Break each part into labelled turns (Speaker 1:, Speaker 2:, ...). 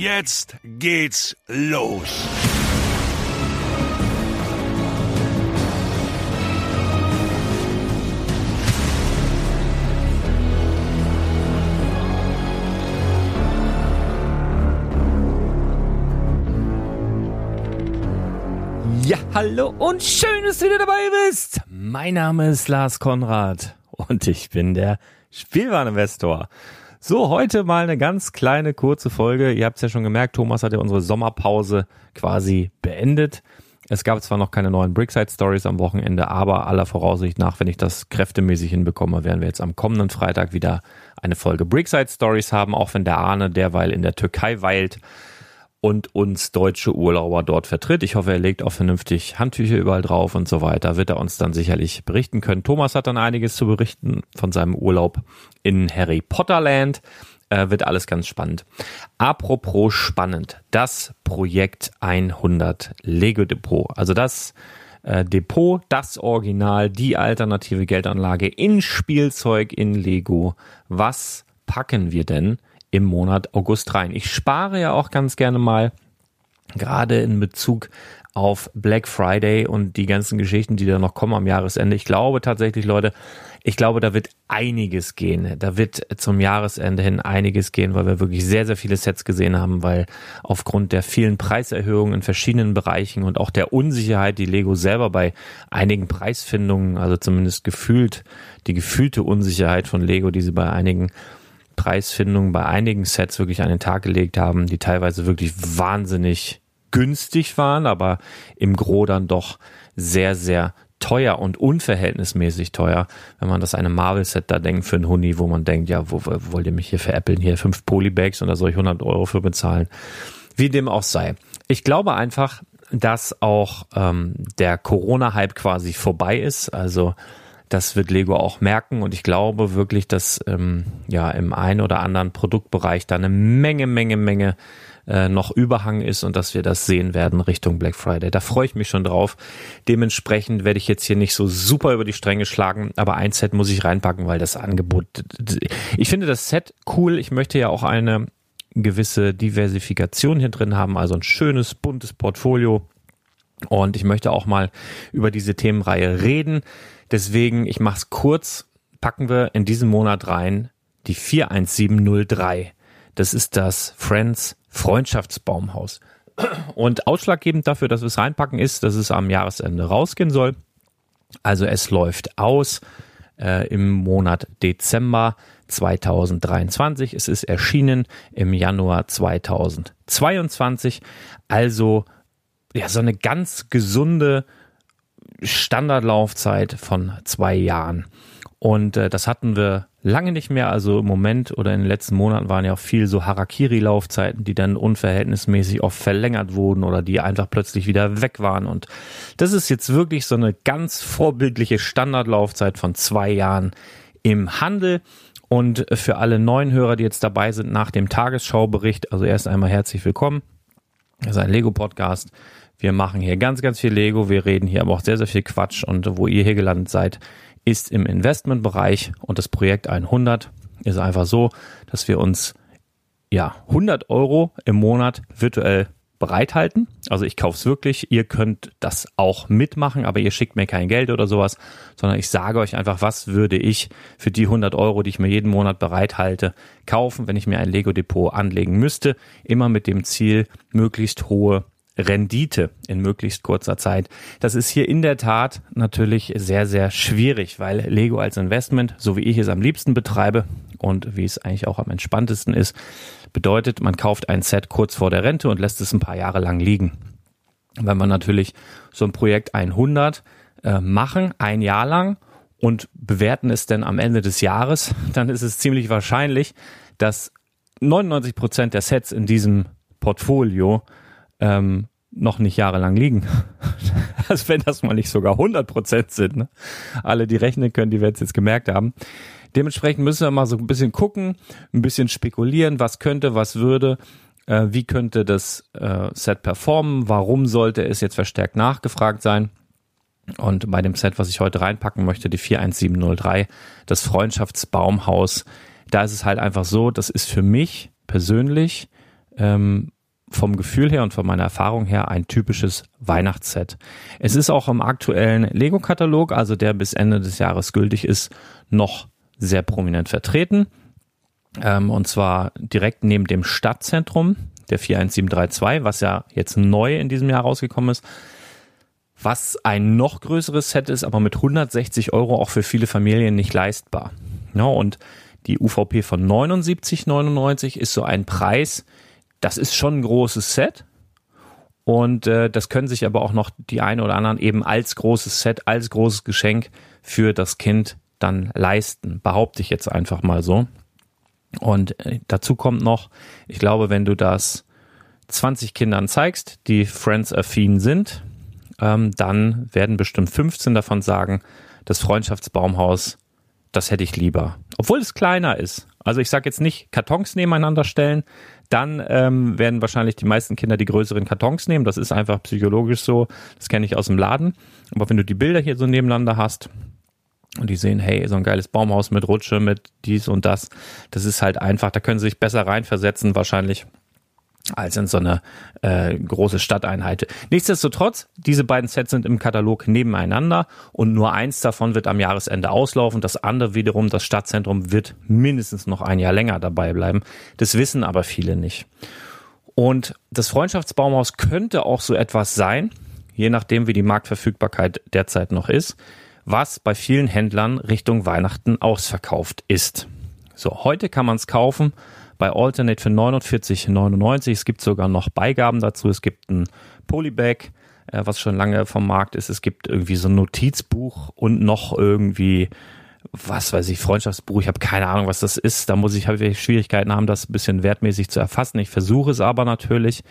Speaker 1: Jetzt geht's los.
Speaker 2: Ja, hallo und schön, dass du wieder dabei bist. Mein Name ist Lars Konrad und ich bin der Spielwareninvestor. So, heute mal eine ganz kleine, kurze Folge. Ihr habt es ja schon gemerkt, Thomas hat ja unsere Sommerpause quasi beendet. Es gab zwar noch keine neuen Brickside Stories am Wochenende, aber aller Voraussicht nach, wenn ich das kräftemäßig hinbekomme, werden wir jetzt am kommenden Freitag wieder eine Folge Brickside Stories haben, auch wenn der Arne derweil in der Türkei weilt und uns deutsche Urlauber dort vertritt. Ich hoffe, er legt auch vernünftig Handtücher überall drauf und so weiter. Wird er uns dann sicherlich berichten können. Thomas hat dann einiges zu berichten von seinem Urlaub in Harry Potter Land. Äh, wird alles ganz spannend. Apropos spannend, das Projekt 100 Lego Depot. Also das
Speaker 3: äh, Depot, das Original, die alternative Geldanlage in Spielzeug in Lego. Was packen wir denn im Monat August rein? Ich spare ja auch ganz gerne mal, gerade in Bezug auf Black Friday und die ganzen Geschichten, die da noch kommen am Jahresende. Ich glaube tatsächlich, Leute, ich glaube, da wird einiges gehen. Da wird zum Jahresende hin einiges gehen, weil wir wirklich sehr, sehr viele Sets gesehen haben, weil aufgrund der vielen Preiserhöhungen in verschiedenen Bereichen und auch der Unsicherheit, die Lego selber bei einigen Preisfindungen, also zumindest gefühlt, die gefühlte Unsicherheit von Lego, die sie bei einigen Preisfindungen, bei einigen Sets wirklich an den Tag gelegt haben, die teilweise wirklich wahnsinnig günstig waren, aber im Gro dann doch sehr, sehr teuer und unverhältnismäßig teuer, wenn man das eine Marvel-Set da denkt für einen Huni, wo man denkt, ja, wo, wo wollt ihr mich hier veräppeln? Hier fünf Polybags und da soll ich 100 Euro für bezahlen. Wie dem auch sei. Ich glaube einfach, dass auch ähm, der Corona-Hype quasi vorbei ist. Also das wird Lego auch merken und ich glaube wirklich, dass ähm, ja im einen oder anderen Produktbereich da eine Menge, Menge, Menge äh, noch Überhang ist und dass wir das sehen werden Richtung Black Friday. Da freue ich mich schon drauf. Dementsprechend werde ich jetzt hier nicht so super über die Stränge schlagen, aber ein Set muss ich reinpacken, weil das Angebot, ich finde das Set cool. Ich möchte ja auch eine gewisse Diversifikation hier drin haben, also ein schönes, buntes Portfolio. Und ich möchte auch mal über diese Themenreihe reden. Deswegen, ich mache es kurz, packen wir in diesem Monat rein die 41703. Das ist das Friends Freundschaftsbaumhaus. Und ausschlaggebend dafür, dass wir es reinpacken, ist, dass es am Jahresende rausgehen soll. Also es läuft aus äh, im Monat Dezember 2023. Es ist erschienen im Januar 2022. Also ja, so eine ganz gesunde Standardlaufzeit von zwei Jahren. Und äh, das hatten wir lange nicht mehr. Also im Moment oder in den letzten Monaten waren ja auch viel so Harakiri-Laufzeiten, die dann unverhältnismäßig oft verlängert wurden oder die einfach plötzlich wieder weg waren. Und das ist jetzt wirklich so eine ganz vorbildliche Standardlaufzeit von zwei Jahren im Handel. Und für alle neuen Hörer, die jetzt dabei sind nach dem Tagesschaubericht, also erst einmal herzlich willkommen. Das ist ein Lego-Podcast. Wir machen hier ganz, ganz viel Lego. Wir reden hier aber auch sehr, sehr viel Quatsch. Und wo ihr hier gelandet seid, ist im Investmentbereich und das Projekt 100 ist einfach so, dass wir uns ja 100 Euro im Monat virtuell bereithalten. Also ich kaufe es wirklich. Ihr könnt das auch mitmachen, aber ihr schickt mir kein Geld oder sowas, sondern ich sage euch einfach, was würde ich für die 100 Euro, die ich mir jeden Monat bereithalte, kaufen, wenn ich mir ein Lego Depot anlegen müsste. Immer mit dem Ziel, möglichst hohe Rendite in möglichst kurzer Zeit. Das ist hier in der Tat natürlich sehr, sehr schwierig, weil Lego als Investment, so wie ich es am liebsten betreibe und wie es eigentlich auch am entspanntesten ist, bedeutet, man kauft ein Set kurz vor der Rente und lässt es ein paar Jahre lang liegen. Wenn man natürlich so ein Projekt 100 äh, machen, ein Jahr lang und bewerten es dann am Ende des Jahres, dann ist es ziemlich wahrscheinlich, dass 99 Prozent der Sets in diesem Portfolio ähm, noch nicht jahrelang liegen. also wenn das mal nicht sogar 100 Prozent sind. Ne? Alle, die rechnen können, die werden es jetzt gemerkt haben. Dementsprechend müssen wir mal so ein bisschen gucken, ein bisschen spekulieren, was könnte, was würde, äh, wie könnte das äh, Set performen, warum sollte es jetzt verstärkt nachgefragt sein. Und bei dem Set, was ich heute reinpacken möchte, die 41703, das Freundschaftsbaumhaus, da ist es halt einfach so, das ist für mich persönlich ähm, vom Gefühl her und von meiner Erfahrung her ein typisches Weihnachtsset. Es ist auch im aktuellen Lego-Katalog, also der bis Ende des Jahres gültig ist, noch sehr prominent vertreten. Ähm, und zwar direkt neben dem Stadtzentrum, der 41732, was ja jetzt neu in diesem Jahr rausgekommen ist. Was ein noch größeres Set ist, aber mit 160 Euro auch für viele Familien nicht leistbar. Ja, und die UVP von 79,99 ist so ein Preis, das ist schon ein großes Set. Und äh, das können sich aber auch noch die eine oder anderen eben als großes Set, als großes Geschenk für das Kind dann leisten. Behaupte ich jetzt einfach mal so. Und äh, dazu kommt noch, ich glaube, wenn du das 20 Kindern zeigst, die Friends-affin sind, ähm, dann werden bestimmt 15 davon sagen, das Freundschaftsbaumhaus, das hätte ich lieber. Obwohl es kleiner ist. Also ich sage jetzt nicht Kartons nebeneinander stellen, Dann ähm, werden wahrscheinlich die meisten Kinder die größeren Kartons nehmen. Das ist einfach psychologisch so. Das kenne ich aus dem Laden. Aber wenn du die Bilder hier so nebeneinander hast, und die sehen, hey, so ein geiles Baumhaus mit Rutsche, mit dies und das, das ist halt einfach, da können sie sich besser reinversetzen wahrscheinlich als in so eine äh, große Stadteinheit. Nichtsdestotrotz, diese beiden Sets sind im Katalog nebeneinander und nur eins davon wird am Jahresende auslaufen. Das andere wiederum, das Stadtzentrum, wird mindestens noch ein Jahr länger dabei bleiben. Das wissen aber viele nicht. Und das Freundschaftsbaumhaus könnte auch so etwas sein, je nachdem, wie die Marktverfügbarkeit derzeit noch ist, was bei vielen Händlern Richtung Weihnachten ausverkauft ist. So, heute kann man es kaufen bei Alternate für 49,99. Es gibt sogar noch Beigaben dazu. Es gibt ein Polybag, äh, was schon lange vom Markt ist. Es gibt irgendwie so ein Notizbuch und noch irgendwie was weiß ich, Freundschaftsbuch, ich habe keine Ahnung, was das ist. Da muss ich, habe ich Schwierigkeiten haben, das ein bisschen wertmäßig zu erfassen. Ich versuche es aber natürlich.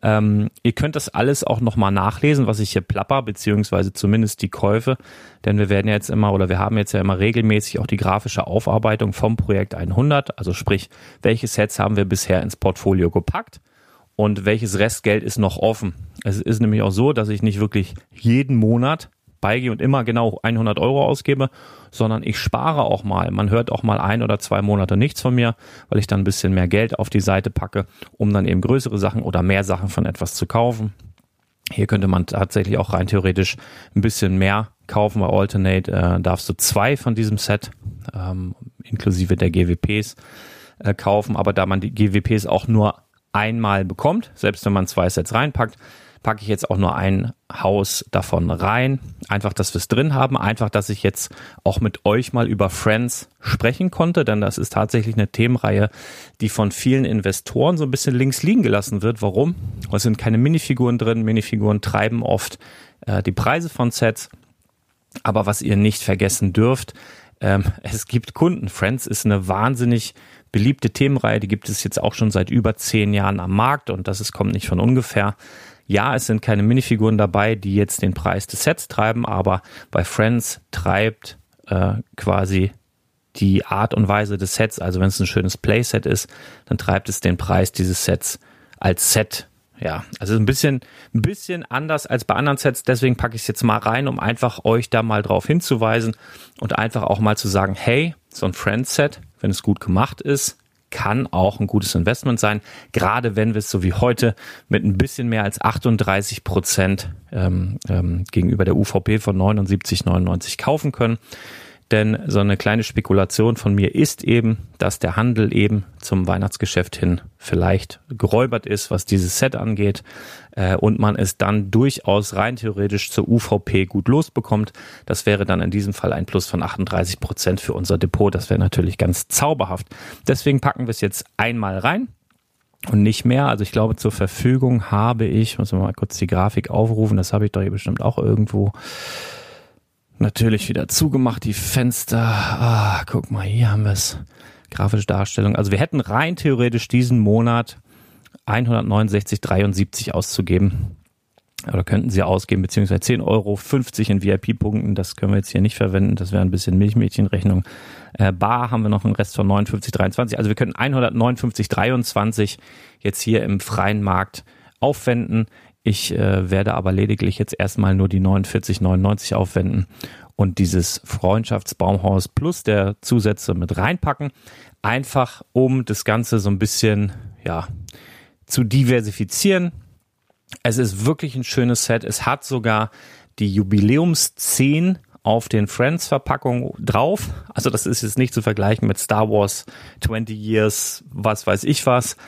Speaker 3: Ähm, ihr könnt das alles auch nochmal nachlesen, was ich hier plapper, beziehungsweise zumindest die Käufe, denn wir werden jetzt immer oder wir haben jetzt ja immer regelmäßig auch die grafische Aufarbeitung vom Projekt 100, also sprich, welche Sets haben wir bisher ins Portfolio gepackt und welches Restgeld ist noch offen. Es ist nämlich auch so, dass ich nicht wirklich jeden Monat beigehe und immer genau 100 Euro ausgebe, sondern ich spare auch mal. Man hört auch mal ein oder zwei Monate nichts von mir, weil ich dann ein bisschen mehr Geld auf die Seite packe, um dann eben größere Sachen oder mehr Sachen von etwas zu kaufen. Hier könnte man tatsächlich auch rein theoretisch ein bisschen mehr kaufen. Bei Alternate äh, darfst du zwei von diesem Set, ähm, inklusive der GWPs, äh, kaufen. Aber da man die GWPs auch nur einmal bekommt, selbst wenn man zwei Sets reinpackt, packe ich jetzt auch nur ein Haus davon rein. Einfach, dass wir es drin haben. Einfach, dass ich jetzt auch mit euch mal über Friends sprechen konnte, denn das ist tatsächlich eine Themenreihe, die von vielen Investoren so ein bisschen links liegen gelassen wird. Warum? Es sind keine Minifiguren drin. Minifiguren treiben oft äh, die Preise von Sets. Aber was ihr nicht vergessen dürft, ähm, es gibt Kunden. Friends ist eine wahnsinnig beliebte Themenreihe, die gibt es jetzt auch schon seit über zehn Jahren am Markt und das ist, kommt nicht von ungefähr. Ja, es sind keine Minifiguren dabei, die jetzt den Preis des Sets treiben, aber bei Friends treibt äh, quasi die Art und Weise des Sets, also wenn es ein schönes Playset ist, dann treibt es den Preis dieses Sets als Set. Ja, also ein bisschen, ein bisschen anders als bei anderen Sets. Deswegen packe ich es jetzt mal rein, um einfach euch da mal drauf hinzuweisen und einfach auch mal zu sagen, hey, so ein Friends-Set, wenn es gut gemacht ist, kann auch ein gutes Investment sein, gerade wenn wir es so wie heute mit ein bisschen mehr als 38 Prozent ähm, ähm, gegenüber der UVP von 79,99 kaufen können. Denn so eine kleine Spekulation von mir ist eben, dass der Handel eben zum Weihnachtsgeschäft hin vielleicht geräubert ist, was dieses Set angeht, äh, und man es dann durchaus rein theoretisch zur UVP gut losbekommt. Das wäre dann in diesem Fall ein Plus von 38 Prozent für unser Depot. Das wäre natürlich ganz zauberhaft. Deswegen packen wir es jetzt einmal rein und nicht mehr. Also ich glaube, zur Verfügung habe ich, muss mal kurz die Grafik aufrufen, das habe ich doch hier bestimmt auch irgendwo. Natürlich wieder zugemacht, die Fenster. Ah, guck mal, hier haben wir es. Grafische Darstellung. Also wir hätten rein theoretisch diesen Monat 169,73 auszugeben. Oder könnten sie ausgeben, beziehungsweise 10,50 Euro in VIP-Punkten. Das können wir jetzt hier nicht verwenden. Das wäre ein bisschen Milchmädchenrechnung. Äh, Bar haben wir noch einen Rest von 59,23. Also wir könnten 159,23 jetzt hier im freien Markt aufwenden. Ich äh, werde aber lediglich jetzt erstmal nur die 49,99 aufwenden und dieses Freundschaftsbaumhaus plus der Zusätze mit reinpacken. Einfach um das Ganze so ein bisschen, ja, zu diversifizieren. Es ist wirklich ein schönes Set. Es hat sogar die Jubiläums 10 auf den Friends-Verpackungen drauf. Also das ist jetzt nicht zu vergleichen mit Star Wars 20 Years, was weiß ich was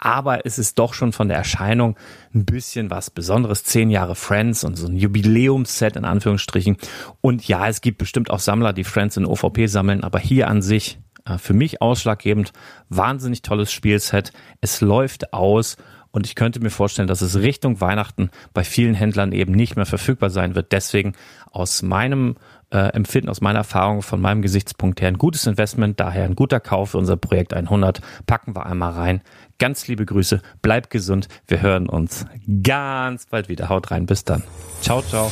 Speaker 3: aber es ist doch schon von der Erscheinung ein bisschen was Besonderes. Zehn Jahre Friends und so ein Jubiläumsset in Anführungsstrichen. Und ja, es gibt bestimmt auch Sammler, die Friends in OVP sammeln, aber hier an sich äh, für mich ausschlaggebend, wahnsinnig tolles Spielset. Es läuft aus und ich könnte mir vorstellen, dass es Richtung Weihnachten bei vielen Händlern eben nicht mehr verfügbar sein wird. Deswegen aus meinem äh, Empfinden, aus meiner Erfahrung, von meinem Gesichtspunkt her ein gutes Investment, daher ein guter Kauf für unser Projekt 100. Packen wir einmal rein. Ganz liebe Grüße, bleibt gesund. Wir hören uns ganz bald wieder. Haut rein, bis dann. Ciao, ciao.